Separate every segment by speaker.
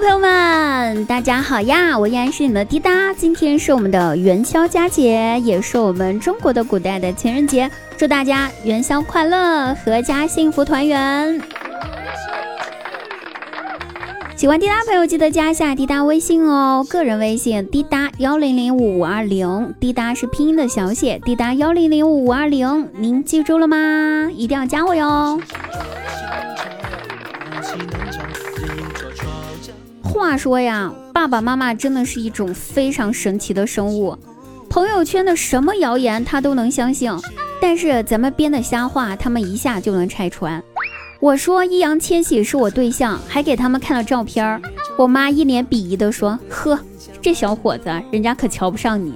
Speaker 1: 朋友们，大家好呀！我依然是你们的滴答。今天是我们的元宵佳节，也是我们中国的古代的情人节。祝大家元宵快乐，阖家幸福团圆。喜欢滴答朋友记得加一下滴答微信哦，个人微信滴答幺零零五五二零，滴答是拼音的小写，滴答幺零零五五二零，您记住了吗？一定要加我哟。话说呀，爸爸妈妈真的是一种非常神奇的生物，朋友圈的什么谣言他都能相信，但是咱们编的瞎话，他们一下就能拆穿。我说易烊千玺是我对象，还给他们看了照片，我妈一脸鄙夷的说：“呵，这小伙子，人家可瞧不上你。”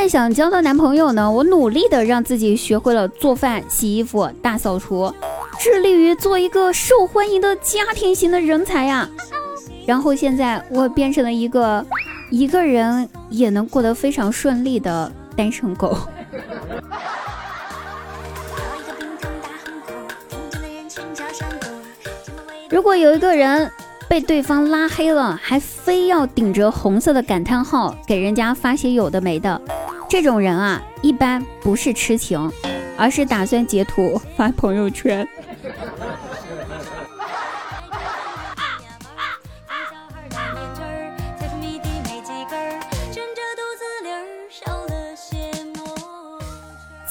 Speaker 1: 为想交到男朋友呢，我努力的让自己学会了做饭、洗衣服、大扫除，致力于做一个受欢迎的家庭型的人才呀。然后现在我变成了一个一个人也能过得非常顺利的单身狗。如果有一个人被对方拉黑了，还非要顶着红色的感叹号给人家发些有的没的，这种人啊，一般不是痴情，而是打算截图发朋友圈。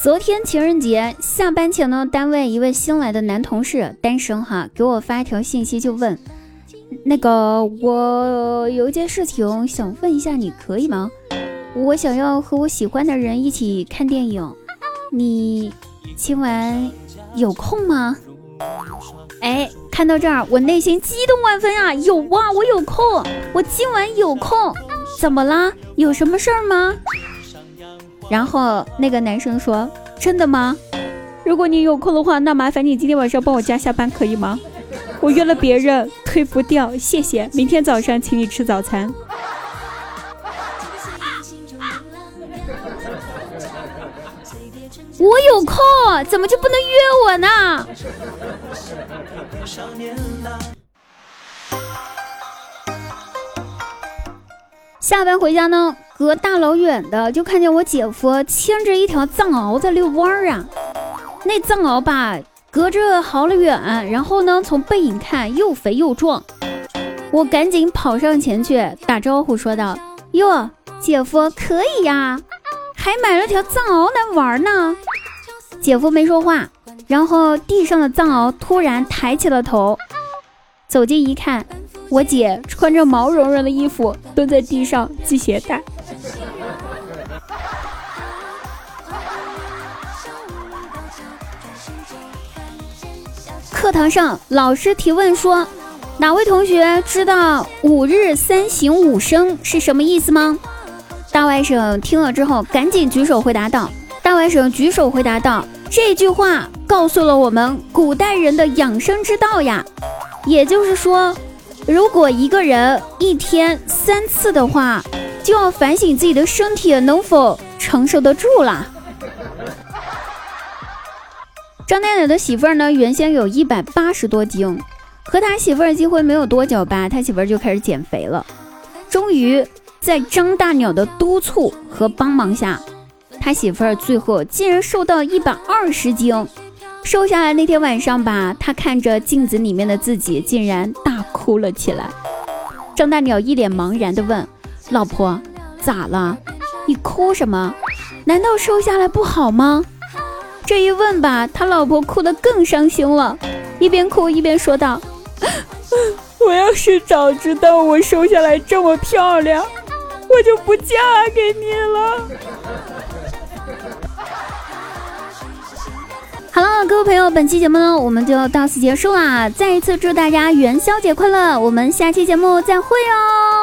Speaker 1: 昨天情人节下班前呢，单位一位新来的男同事，单身哈，给我发一条信息就问，那个我有一件事情想问一下，你可以吗？我想要和我喜欢的人一起看电影，你今晚有空吗？哎，看到这儿，我内心激动万分啊！有啊，我有空，我今晚有空，怎么啦？有什么事儿吗？然后那个男生说：“真的吗？如果你有空的话，那麻烦你今天晚上帮我加下班，可以吗？我约了别人，推不掉，谢谢。明天早上请你吃早餐。”我有空，怎么就不能约我呢？下班回家呢？隔大老远的就看见我姐夫牵着一条藏獒在遛弯儿啊，那藏獒吧，隔着好了远，然后呢，从背影看又肥又壮，我赶紧跑上前去打招呼说道：“哟，姐夫可以呀，还买了条藏獒来玩呢。”姐夫没说话，然后地上的藏獒突然抬起了头，走近一看，我姐穿着毛茸茸的衣服蹲在地上系鞋带。课堂上，老师提问说：“哪位同学知道‘五日三省吾身’是什么意思吗？”大外甥听了之后，赶紧举手回答道：“大外甥举手回答道，这句话告诉了我们古代人的养生之道呀。也就是说，如果一个人一天三次的话，就要反省自己的身体能否承受得住啦。”张奶奶的媳妇儿呢，原先有一百八十多斤，和他媳妇儿结婚没有多久吧，他媳妇儿就开始减肥了。终于在张大鸟的督促和帮忙下，他媳妇儿最后竟然瘦到一百二十斤。瘦下来那天晚上吧，他看着镜子里面的自己，竟然大哭了起来。张大鸟一脸茫然地问：“老婆，咋了？你哭什么？难道瘦下来不好吗？”这一问吧，他老婆哭得更伤心了，一边哭一边说道：“我要是早知道我瘦下来这么漂亮，我就不嫁给你了。”好了，各位朋友，本期节目呢，我们就到此结束啦！再一次祝大家元宵节快乐，我们下期节目再会哦。